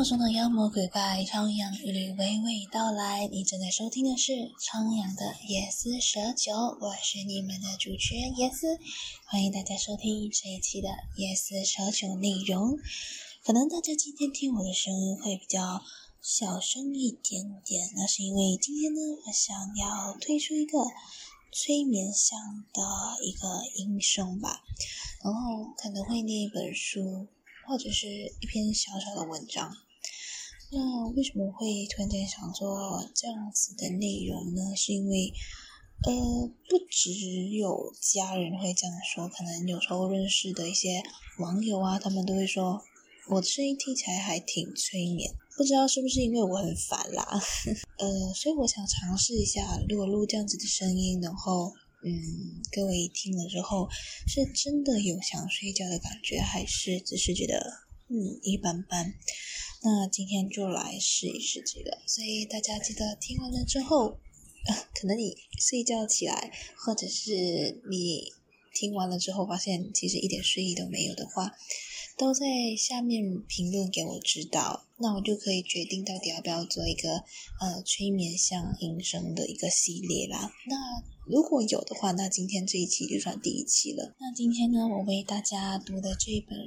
梦中的妖魔鬼怪，苍阳一律娓娓道来。你正在收听的是苍阳的夜思蛇酒，我是你们的主持人夜思，欢迎大家收听这一期的夜思蛇酒内容。可能大家今天听我的声音会比较小声一点点，那是因为今天呢，我想要推出一个催眠向的一个音声吧，然后可能会念一本书。或者是一篇小小的文章，那为什么会突然间想做这样子的内容呢？是因为，呃，不只有家人会这样说，可能有时候认识的一些网友啊，他们都会说我的声音听起来还挺催眠，不知道是不是因为我很烦啦，呃，所以我想尝试一下，如果录这样子的声音，然后。嗯，各位听了之后，是真的有想睡觉的感觉，还是只是觉得嗯一般般？那今天就来试一试这个，所以大家记得听完了之后，可能你睡觉起来，或者是你听完了之后发现其实一点睡意都没有的话，都在下面评论给我知道，那我就可以决定到底要不要做一个呃催眠像音声的一个系列啦。那如果有的话，那今天这一期就算第一期了。那今天呢，我为大家读的这本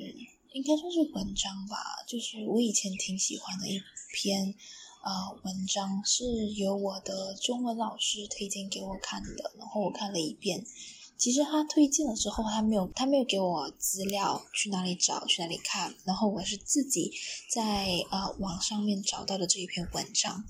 应该算是文章吧，就是我以前挺喜欢的一篇啊文章，是由我的中文老师推荐给我看的，然后我看了一遍。其实他推荐了之后，他没有他没有给我资料去哪里找去哪里看，然后我是自己在啊网上面找到的这一篇文章。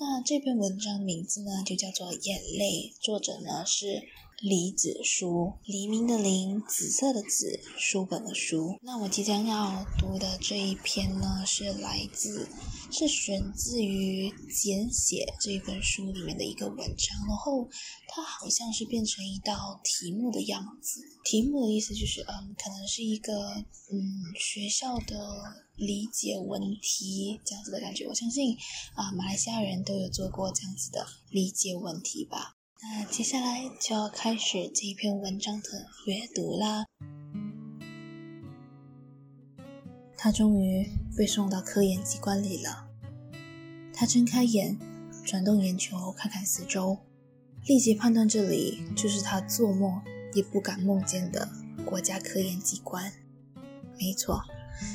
那这篇文章名字呢，就叫做《眼泪》，作者呢是李子书，黎明的黎，紫色的紫，书本的书。那我即将要读的这一篇呢，是来自，是选自于简写这本书里面的一个文章，然后它好像是变成一道题目的样子。题目的意思就是，嗯，可能是一个嗯学校的。理解问题这样子的感觉，我相信啊，马来西亚人都有做过这样子的理解问题吧。那接下来就要开始这一篇文章的阅读啦。他终于被送到科研机关里了。他睁开眼，转动眼球，看看四周，立即判断这里就是他做梦也不敢梦见的国家科研机关。没错。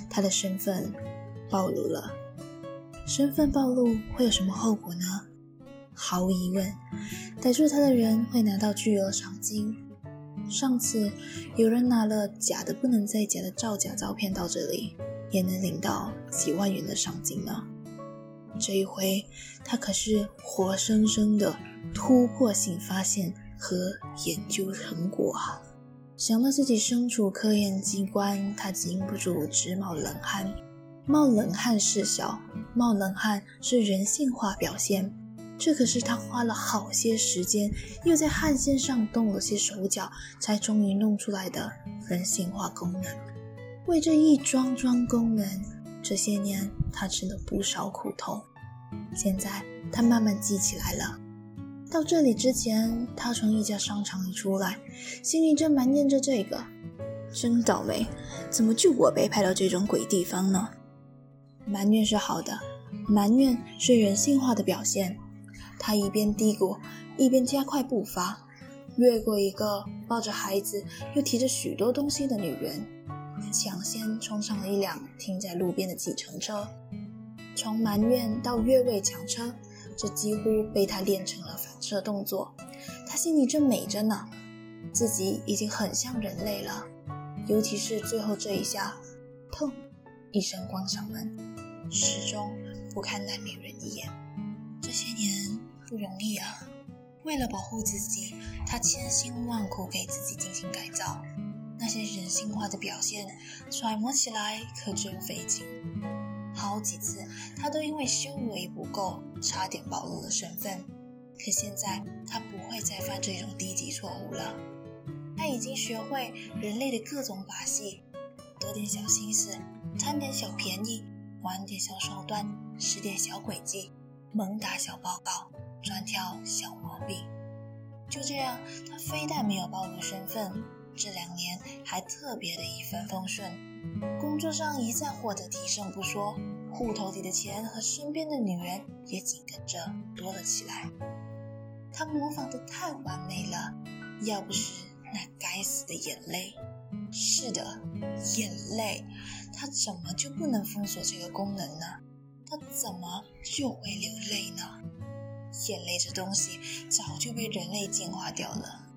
他的身份暴露了，身份暴露会有什么后果呢？毫无疑问，逮住他的人会拿到巨额赏金。上次有人拿了假的不能再假的造假照片到这里，也能领到几万元的赏金呢。这一回，他可是活生生的突破性发现和研究成果啊！想到自己身处科研机关，他禁不住直冒冷汗。冒冷汗是小，冒冷汗是人性化表现。这可是他花了好些时间，又在汗腺上动了些手脚，才终于弄出来的人性化功能。为这一桩桩功能，这些年他吃了不少苦头。现在他慢慢记起来了。到这里之前，他从一家商场里出来，心里正埋念着这个：真倒霉，怎么就我被派到这种鬼地方呢？埋怨是好的，埋怨是人性化的表现。他一边嘀咕，一边加快步伐，越过一个抱着孩子又提着许多东西的女人，抢先冲上了一辆停在路边的计程车。从埋怨到越位抢车。这几乎被他练成了反射动作，他心里正美着呢，自己已经很像人类了，尤其是最后这一下，砰，一声关上门，始终不看那女人一眼。这些年不容易啊，为了保护自己，他千辛万苦给自己进行改造，那些人性化的表现，揣摩起来可真费劲。好几次，他都因为修为不够，差点暴露了身份。可现在，他不会再犯这种低级错误了。他已经学会人类的各种把戏，得点小心思，贪点小便宜，玩点小手段，使点小诡计，猛打小报告，专挑小毛病。就这样，他非但没有暴露身份，这两年还特别的一帆风顺。工作上一再获得提升不说，户头里的钱和身边的女人也紧跟着多了起来。他模仿的太完美了，要不是那该死的眼泪，是的，眼泪，他怎么就不能封锁这个功能呢？他怎么就会流泪呢？眼泪这东西早就被人类进化掉了，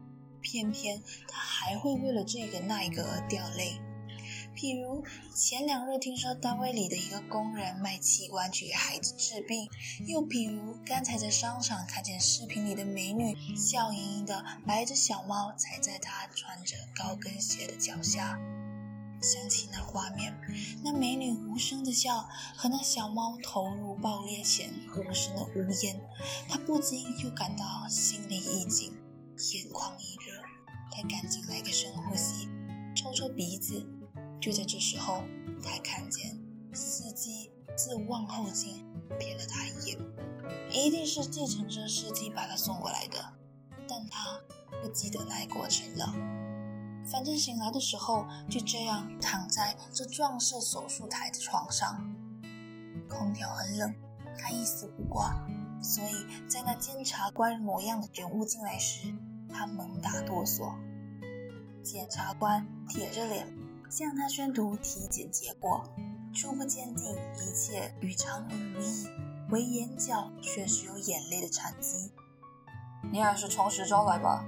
偏偏他还会为了这个那一个而掉泪。譬如前两日听说单位里的一个工人卖器官去给孩子治病，又譬如刚才在商场看见视频里的美女笑盈盈的白着小猫踩在她穿着高跟鞋的脚下，想起那画面，那美女无声的笑和那小猫投入爆裂前无声的呜咽，他不禁又感到心里一紧，眼眶一热，他赶紧来个深呼吸，抽抽鼻子。就在这时候，他看见司机自望后镜瞥了他一眼，一定是计程车司机把他送过来的，但他不记得那一过程了。反正醒来的时候就这样躺在这壮士手术台的床上，空调很冷，他一丝不挂，所以在那监察官模样的人物进来时，他猛打哆嗦。检察官铁着脸。向他宣读体检结果，初步鉴定一切与常人无异，唯眼角确实有眼泪的残疾。你还是从实招来吧。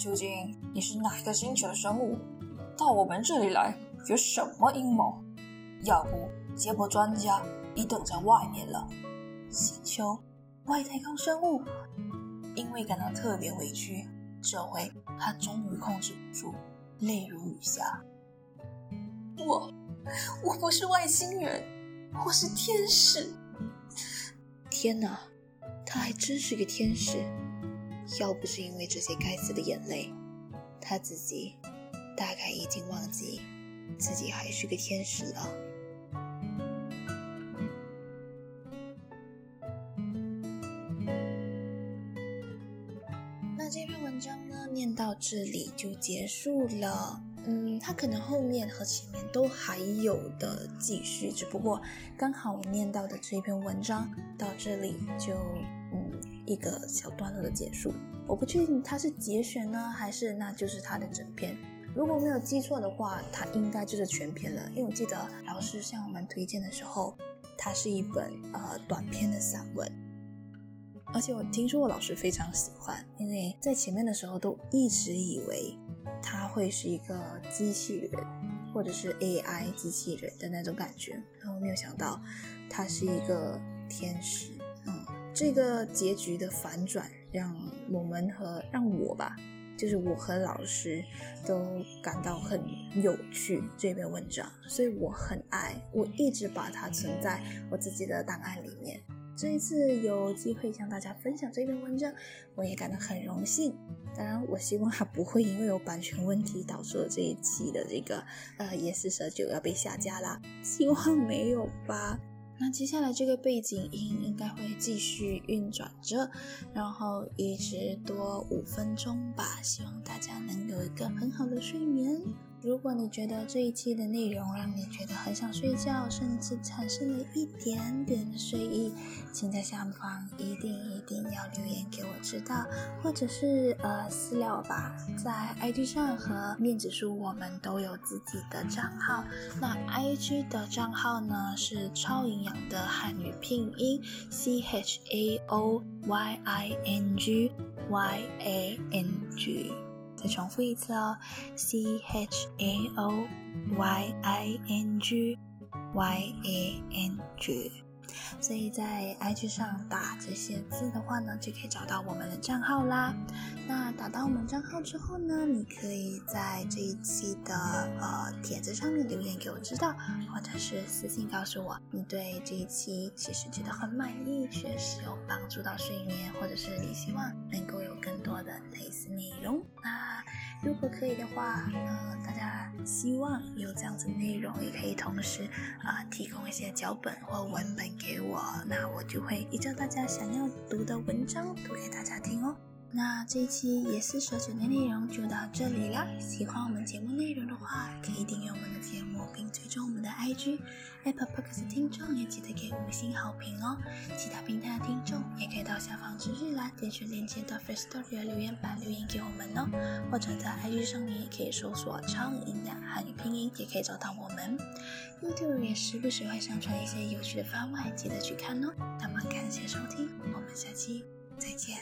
究竟你是哪个星球的生物？到我们这里来有什么阴谋？要不解剖专家已等在外面了。星球外太空生物，因为感到特别委屈，这回他终于控制不住，泪如雨下。我，我不是外星人，我是天使。天哪，他还真是个天使。要不是因为这些该死的眼泪，他自己大概已经忘记自己还是个天使了。那这篇文章呢，念到这里就结束了。嗯，他可能后面和前面都还有的继续，只不过刚好我念到的这篇文章到这里就一个小段落的结束。我不确定它是节选呢，还是那就是它的整篇。如果没有记错的话，它应该就是全篇了，因为我记得老师向我们推荐的时候，它是一本呃短篇的散文，而且我听说我老师非常喜欢，因为在前面的时候都一直以为。他会是一个机器人，或者是 AI 机器人的那种感觉，然后没有想到他是一个天使。这个结局的反转让我们和让我吧，就是我和老师都感到很有趣这篇文章，所以我很爱，我一直把它存在我自己的档案里面。这一次有机会向大家分享这篇文章，我也感到很荣幸。当然，我希望它不会因为有版权问题导致了这一期的这个呃夜四舍九要被下架啦。希望没有吧。那接下来这个背景音应该会继续运转着，然后一直多五分钟吧。希望大家能有一个很好的睡眠。如果你觉得这一期的内容让你觉得很想睡觉，甚至产生了一点点的睡意，请在下方一定一定要留言给我知道，或者是呃私聊吧。在 IG 上和面子书我们都有自己的账号，那 IG 的账号呢是超营养的汉语拼音 C H A O Y I N G Y A N G。再重复一次哦，C H A O Y I N G Y A N G。 所以在 IG 上打这些字的话呢，就可以找到我们的账号啦。那打到我们账号之后呢，你可以在这一期的呃帖子上面留言给我知道，或者是私信告诉我，你对这一期其实觉得很满意，确实有帮助到睡眠，或者是你希望能够有更多的类似内容。那如果可以的话，呃，大家希望有这样子内容，也可以同时啊提供一些脚本或文本给我，那我就会依照大家想要读的文章读给大家听哦。那这一期野思蛇酒的内容就到这里了。喜欢我们节目内容的话，可以订阅我们的节目，并追踪我们的 IG。Apple Podcast 听众也记得给五星好评哦。其他平台的听众也可以到下方资讯栏点选链接到 First Story 留言板留言给我们哦，或者在 IG 上面也可以搜索“超音的汉语拼音”，也可以找到我们。YouTube 也时不时会上传一些有趣的番外，记得去看哦。那么感谢收听，我们下期再见。